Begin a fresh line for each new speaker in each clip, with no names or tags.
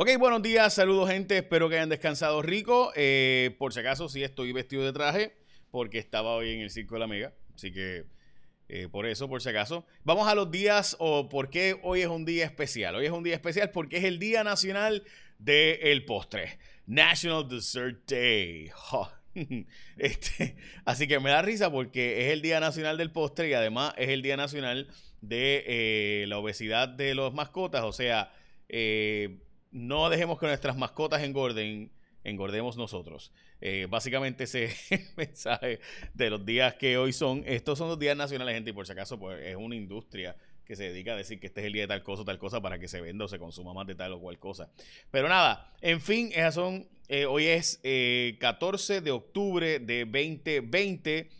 Ok, buenos días, saludos gente, espero que hayan descansado rico. Eh, por si acaso, sí estoy vestido de traje porque estaba hoy en el Circo de la Mega, así que eh, por eso, por si acaso. Vamos a los días o por qué hoy es un día especial. Hoy es un día especial porque es el Día Nacional del Postre, National Dessert Day. Este, así que me da risa porque es el Día Nacional del Postre y además es el Día Nacional de eh, la obesidad de los mascotas, o sea... Eh, no dejemos que nuestras mascotas engorden, engordemos nosotros. Eh, básicamente ese mensaje de los días que hoy son. Estos son los días nacionales, gente, y por si acaso, pues es una industria que se dedica a decir que este es el día de tal cosa o tal cosa para que se venda o se consuma más de tal o cual cosa. Pero nada, en fin, esas son. Eh, hoy es 14 eh, de octubre de 2020.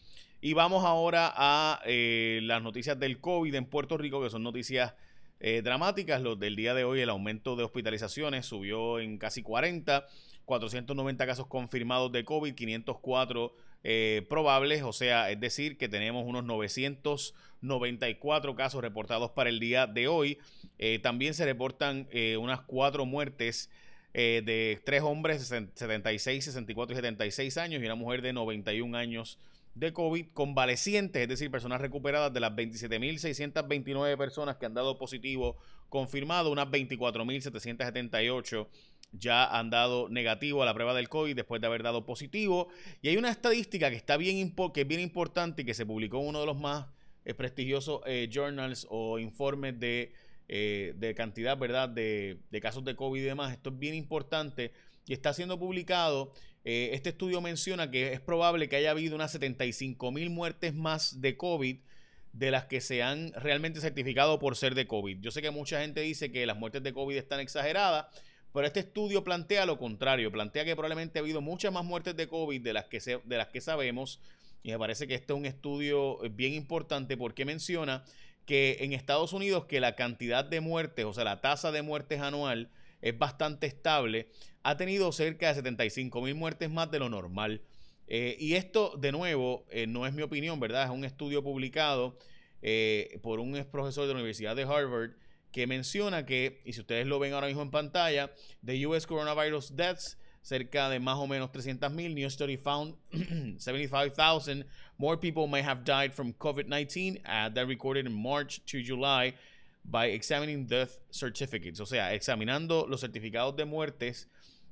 Y vamos ahora a las noticias del COVID en Puerto Rico, que son noticias eh, dramáticas. Los del día de hoy, el aumento de hospitalizaciones subió en casi 40, 490 casos confirmados de COVID, 504 eh, probables, o sea, es decir, que tenemos unos 994 casos reportados para el día de hoy. Eh, también se reportan unas cuatro muertes. de tres hombres, 76, 64 y 76 años, y una mujer de 91 años de COVID convalecientes, es decir, personas recuperadas de las 27.629 personas que han dado positivo confirmado, unas 24.778 ya han dado negativo a la prueba del COVID después de haber dado positivo. Y hay una estadística que está bien, que es bien importante y que se publicó en uno de los más eh, prestigiosos eh, journals o informes de, eh, de cantidad, ¿verdad?, de, de casos de COVID y demás. Esto es bien importante y está siendo publicado eh, este estudio menciona que es probable que haya habido unas 75 mil muertes más de COVID de las que se han realmente certificado por ser de COVID. Yo sé que mucha gente dice que las muertes de COVID están exageradas, pero este estudio plantea lo contrario, plantea que probablemente ha habido muchas más muertes de COVID de las que, de las que sabemos, y me parece que este es un estudio bien importante porque menciona que en Estados Unidos que la cantidad de muertes, o sea, la tasa de muertes anual, es bastante estable, ha tenido cerca de 75 mil muertes más de lo normal. Eh, y esto, de nuevo, eh, no es mi opinión, ¿verdad? Es un estudio publicado eh, por un profesor de la Universidad de Harvard que menciona que, y si ustedes lo ven ahora mismo en pantalla, the US coronavirus deaths, cerca de más o menos 300 mil. New study found 75,000 more people may have died from COVID-19 uh, that recorded in March to July by examining death certificates, o sea, examinando los certificados de muertes,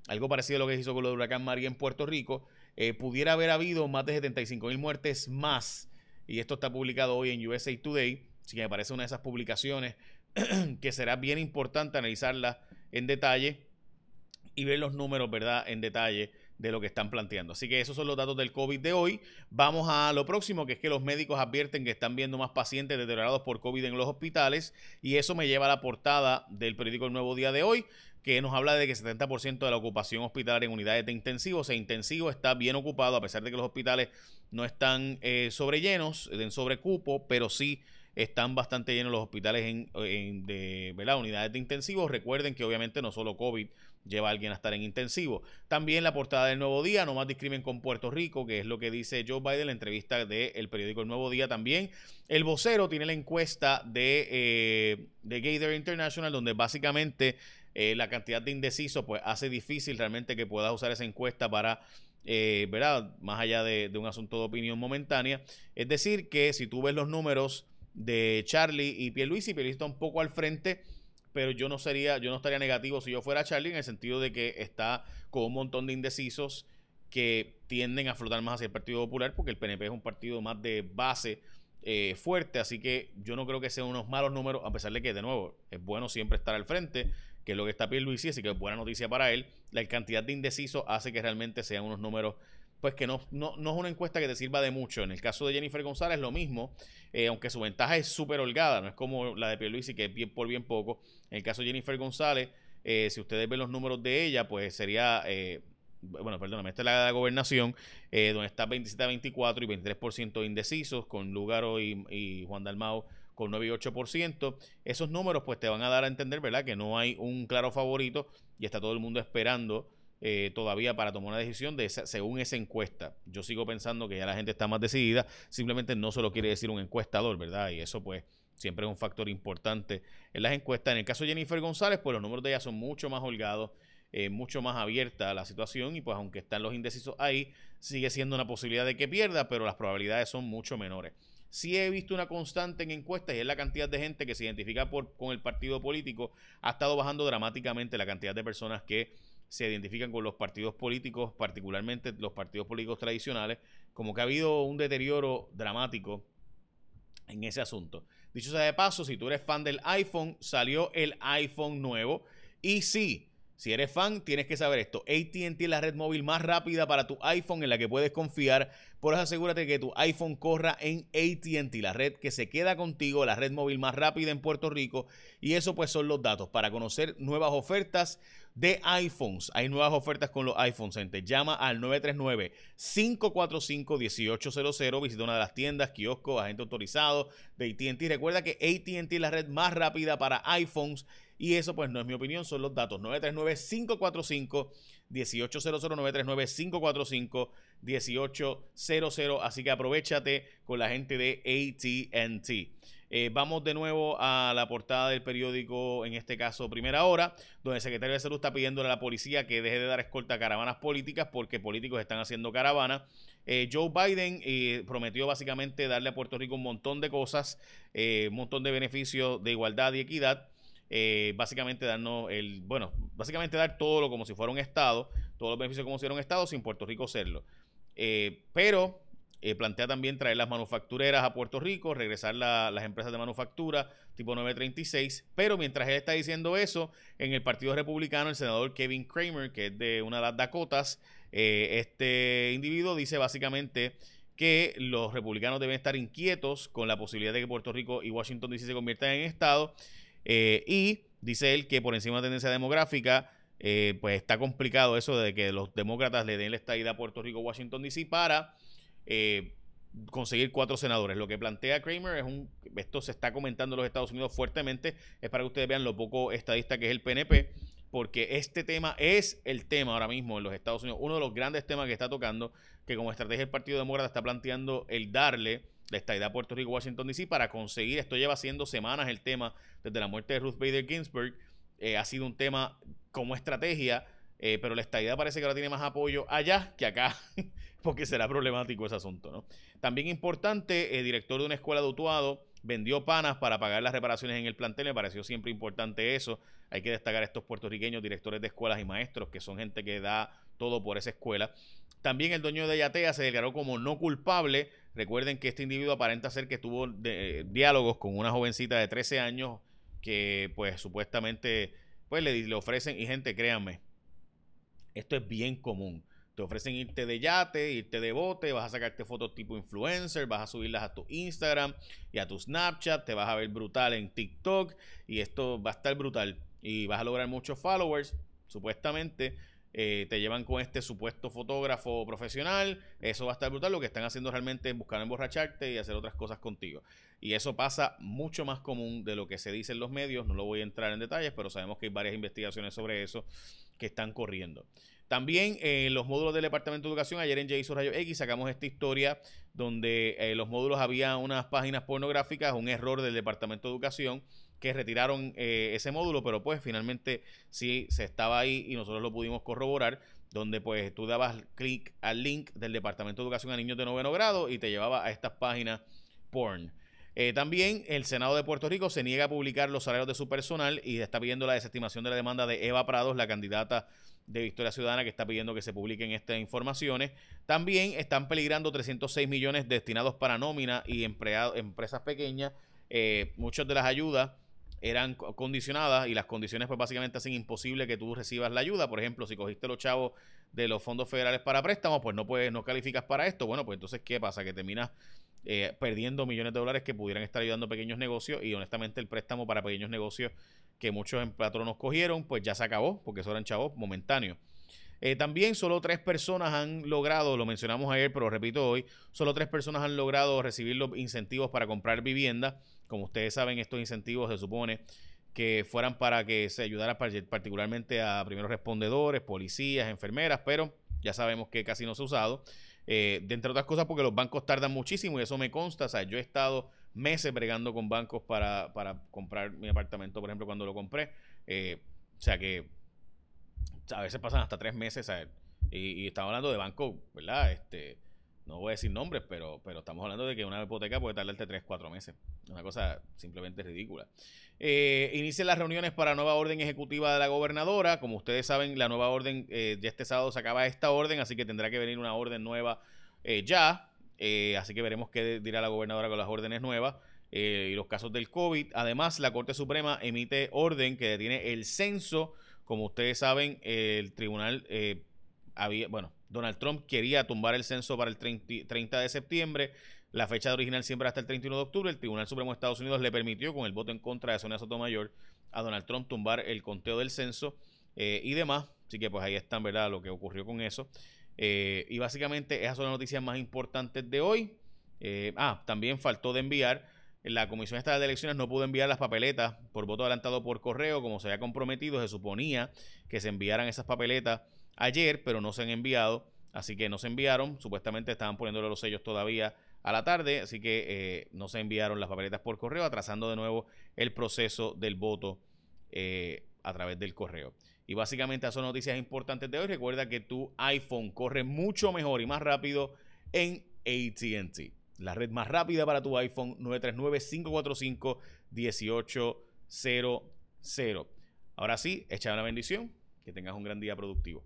algo parecido a lo que hizo con el huracán María en Puerto Rico, eh, pudiera haber habido más de 75 mil muertes más, y esto está publicado hoy en USA Today, así que me parece una de esas publicaciones que será bien importante analizarla en detalle y ver los números, ¿verdad?, en detalle de lo que están planteando. Así que esos son los datos del COVID de hoy. Vamos a lo próximo, que es que los médicos advierten que están viendo más pacientes deteriorados por COVID en los hospitales y eso me lleva a la portada del periódico El Nuevo Día de hoy, que nos habla de que 70% de la ocupación hospitalaria en unidades de intensivos e intensivo está bien ocupado, a pesar de que los hospitales no están eh, sobrellenos, en sobrecupo, pero sí están bastante llenos los hospitales en, de unidades de intensivos. Recuerden que obviamente no solo COVID lleva a alguien a estar en intensivo. También la portada del Nuevo Día, no más discrimen con Puerto Rico, que es lo que dice Joe Biden en la entrevista del periódico El Nuevo Día también. El vocero tiene la encuesta de, eh, de Gator International, donde básicamente eh, la cantidad de indecisos pues hace difícil realmente que puedas usar esa encuesta para eh, ¿verdad? Más allá de, de, un asunto de opinión momentánea. Es decir, que si tú ves los números de Charlie y Pierluisi. Pierluisi está un poco al frente, pero yo no sería, yo no estaría negativo si yo fuera Charlie en el sentido de que está con un montón de indecisos que tienden a flotar más hacia el Partido Popular porque el PNP es un partido más de base eh, fuerte, así que yo no creo que sean unos malos números, a pesar de que, de nuevo, es bueno siempre estar al frente, que es lo que está Pierluisi, así que es buena noticia para él. La cantidad de indecisos hace que realmente sean unos números pues que no, no, es una encuesta que te sirva de mucho. En el caso de Jennifer González, lo mismo, eh, aunque su ventaja es súper holgada, no es como la de Pierluisi, que es bien por bien poco. En el caso de Jennifer González, eh, si ustedes ven los números de ella, pues sería, eh, bueno, perdóname, esta es la de la gobernación, donde está 27 a 24 y 23% indecisos, con Lugaro y, y Juan Dalmao con 9 y 8%. Esos números pues te van a dar a entender, ¿verdad? Que no hay un claro favorito y está todo el mundo esperando eh, todavía para tomar una decisión de según esa encuesta. Yo sigo pensando que ya la gente está más decidida, simplemente no se lo quiere decir un encuestador, ¿verdad? Y eso pues siempre es un factor importante en las encuestas. En el caso de Jennifer González, pues los números de ella son mucho más holgados, eh, mucho más abierta la situación y pues aunque están los indecisos ahí, sigue siendo una posibilidad de que pierda, pero las probabilidades son mucho menores. Sí he visto una constante en encuestas y es la cantidad de gente que se identifica con el partido político. Ha estado bajando dramáticamente la cantidad de personas que se identifican con los partidos políticos, particularmente los partidos políticos tradicionales, como que ha habido un deterioro dramático en ese asunto. Dicho sea de paso, si tú eres fan del iPhone, salió el iPhone nuevo. Y sí, si eres fan, tienes que saber esto. ATT es la red móvil más rápida para tu iPhone en la que puedes confiar. Por eso asegúrate que tu iPhone corra en ATT, la red que se queda contigo, la red móvil más rápida en Puerto Rico. Y eso pues son los datos para conocer nuevas ofertas de iPhones. Hay nuevas ofertas con los iPhones. Gente. Llama al 939-545-1800. Visita una de las tiendas, kioscos, agente autorizado de ATT. Recuerda que ATT es la red más rápida para iPhones y eso, pues, no es mi opinión, son los datos. 939-545-1800, 939-545-1800. Así que aprovechate con la gente de ATT. Eh, vamos de nuevo a la portada del periódico, en este caso Primera Hora, donde el secretario de Salud está pidiéndole a la policía que deje de dar escolta a caravanas políticas porque políticos están haciendo caravanas. Eh, Joe Biden eh, prometió básicamente darle a Puerto Rico un montón de cosas, un montón de beneficios de igualdad y equidad. Básicamente darnos el, bueno, básicamente dar todo lo como si fuera un Estado, todos los beneficios como si fuera un Estado sin Puerto Rico serlo. Pero eh, plantea también traer las manufactureras a Puerto Rico, regresar las empresas de manufactura tipo 936. Pero mientras él está diciendo eso, en el Partido Republicano, el senador Kevin Kramer, que es de una de las Dakotas, este individuo dice básicamente que los republicanos deben estar inquietos con la posibilidad de que Puerto Rico y Washington DC se conviertan en Estado eh, y dice él que por encima de la tendencia demográfica, eh, pues está complicado eso de que los demócratas le den la estadía a Puerto Rico, Washington DC para eh, conseguir cuatro senadores. Lo que plantea Kramer es un, esto se está comentando en los Estados Unidos fuertemente, es para que ustedes vean lo poco estadista que es el PNP, porque este tema es el tema ahora mismo en los Estados Unidos, uno de los grandes temas que está tocando, que como estrategia el Partido Demócrata está planteando el darle la estadía a Puerto Rico, Washington DC, para conseguir, esto lleva siendo semanas el tema, desde la muerte de Ruth Bader Ginsburg, eh, ha sido un tema como estrategia, eh, pero la estadía parece que ahora tiene más apoyo allá que acá, porque será problemático ese asunto. ¿no? También importante, el director de una escuela de Utuado vendió panas para pagar las reparaciones en el plantel, me pareció siempre importante eso. Hay que destacar a estos puertorriqueños, directores de escuelas y maestros, que son gente que da todo por esa escuela. También el dueño de Yatea se declaró como no culpable. Recuerden que este individuo aparenta ser que tuvo diálogos con una jovencita de 13 años que pues supuestamente pues le, le ofrecen, y gente, créanme, esto es bien común. Te ofrecen irte de yate, irte de bote, vas a sacarte fotos tipo influencer, vas a subirlas a tu Instagram y a tu Snapchat, te vas a ver brutal en TikTok y esto va a estar brutal y vas a lograr muchos followers, supuestamente eh, te llevan con este supuesto fotógrafo profesional, eso va a estar brutal. Lo que están haciendo realmente es buscar emborracharte y hacer otras cosas contigo. Y eso pasa mucho más común de lo que se dice en los medios. No lo voy a entrar en detalles, pero sabemos que hay varias investigaciones sobre eso que están corriendo. También en los módulos del Departamento de Educación, ayer en Jason Rayo X sacamos esta historia donde eh, los módulos había unas páginas pornográficas, un error del Departamento de Educación que retiraron eh, ese módulo, pero pues finalmente sí se estaba ahí y nosotros lo pudimos corroborar, donde pues tú dabas clic al link del Departamento de Educación a niños de noveno grado y te llevaba a estas páginas porn. Eh, también el Senado de Puerto Rico se niega a publicar los salarios de su personal y está pidiendo la desestimación de la demanda de Eva Prados, la candidata de Victoria Ciudadana, que está pidiendo que se publiquen estas informaciones. También están peligrando 306 millones destinados para nómina y empresas pequeñas. Eh, muchas de las ayudas eran condicionadas y las condiciones pues básicamente hacen imposible que tú recibas la ayuda. Por ejemplo, si cogiste los chavos de los fondos federales para préstamos, pues no puedes, no calificas para esto. Bueno, pues entonces, ¿qué pasa? Que terminas eh, perdiendo millones de dólares que pudieran estar ayudando a pequeños negocios y honestamente el préstamo para pequeños negocios que muchos patronos cogieron, pues ya se acabó, porque eso eran chavos momentáneos. Eh, también solo tres personas han logrado, lo mencionamos ayer, pero repito hoy, solo tres personas han logrado recibir los incentivos para comprar vivienda. Como ustedes saben, estos incentivos se supone que fueran para que se ayudara particularmente a primeros respondedores, policías, enfermeras, pero ya sabemos que casi no se ha usado. Eh, de entre otras cosas porque los bancos tardan muchísimo y eso me consta. O sea, yo he estado meses bregando con bancos para, para comprar mi apartamento, por ejemplo, cuando lo compré. Eh, o sea que a veces pasan hasta tres meses. Y, y estamos hablando de bancos, ¿verdad? Este, no voy a decir nombres, pero, pero estamos hablando de que una hipoteca puede tardarte 3, 4 meses. Una cosa simplemente ridícula. Eh, inician las reuniones para nueva orden ejecutiva de la gobernadora. Como ustedes saben, la nueva orden, eh, ya este sábado se acaba esta orden, así que tendrá que venir una orden nueva eh, ya. Eh, así que veremos qué dirá la gobernadora con las órdenes nuevas y los casos del COVID. Además, la Corte Suprema emite orden que detiene el censo. Como ustedes saben, el tribunal había, bueno, Donald Trump quería tumbar el censo para el 30 de septiembre. La fecha original siempre hasta el 31 de octubre. El Tribunal Supremo de Estados Unidos le permitió, con el voto en contra de Sonia Sotomayor, a Donald Trump tumbar el conteo del censo eh, y demás. Así que pues ahí están, ¿verdad? Lo que ocurrió con eso. Eh, y básicamente esas son las noticias más importantes de hoy. Eh, ah, también faltó de enviar. La Comisión Estatal de Elecciones no pudo enviar las papeletas por voto adelantado por correo, como se había comprometido. Se suponía que se enviaran esas papeletas ayer, pero no se han enviado. Así que no se enviaron. Supuestamente estaban poniéndole los sellos todavía a la tarde, así que eh, no se enviaron las papeletas por correo, atrasando de nuevo el proceso del voto a través del correo. Y básicamente esas son noticias importantes de hoy. Recuerda que tu iPhone corre mucho mejor y más rápido en ATT. La red más rápida para tu iPhone 939-545-1800. Ahora sí, echa una bendición. Que tengas un gran día productivo.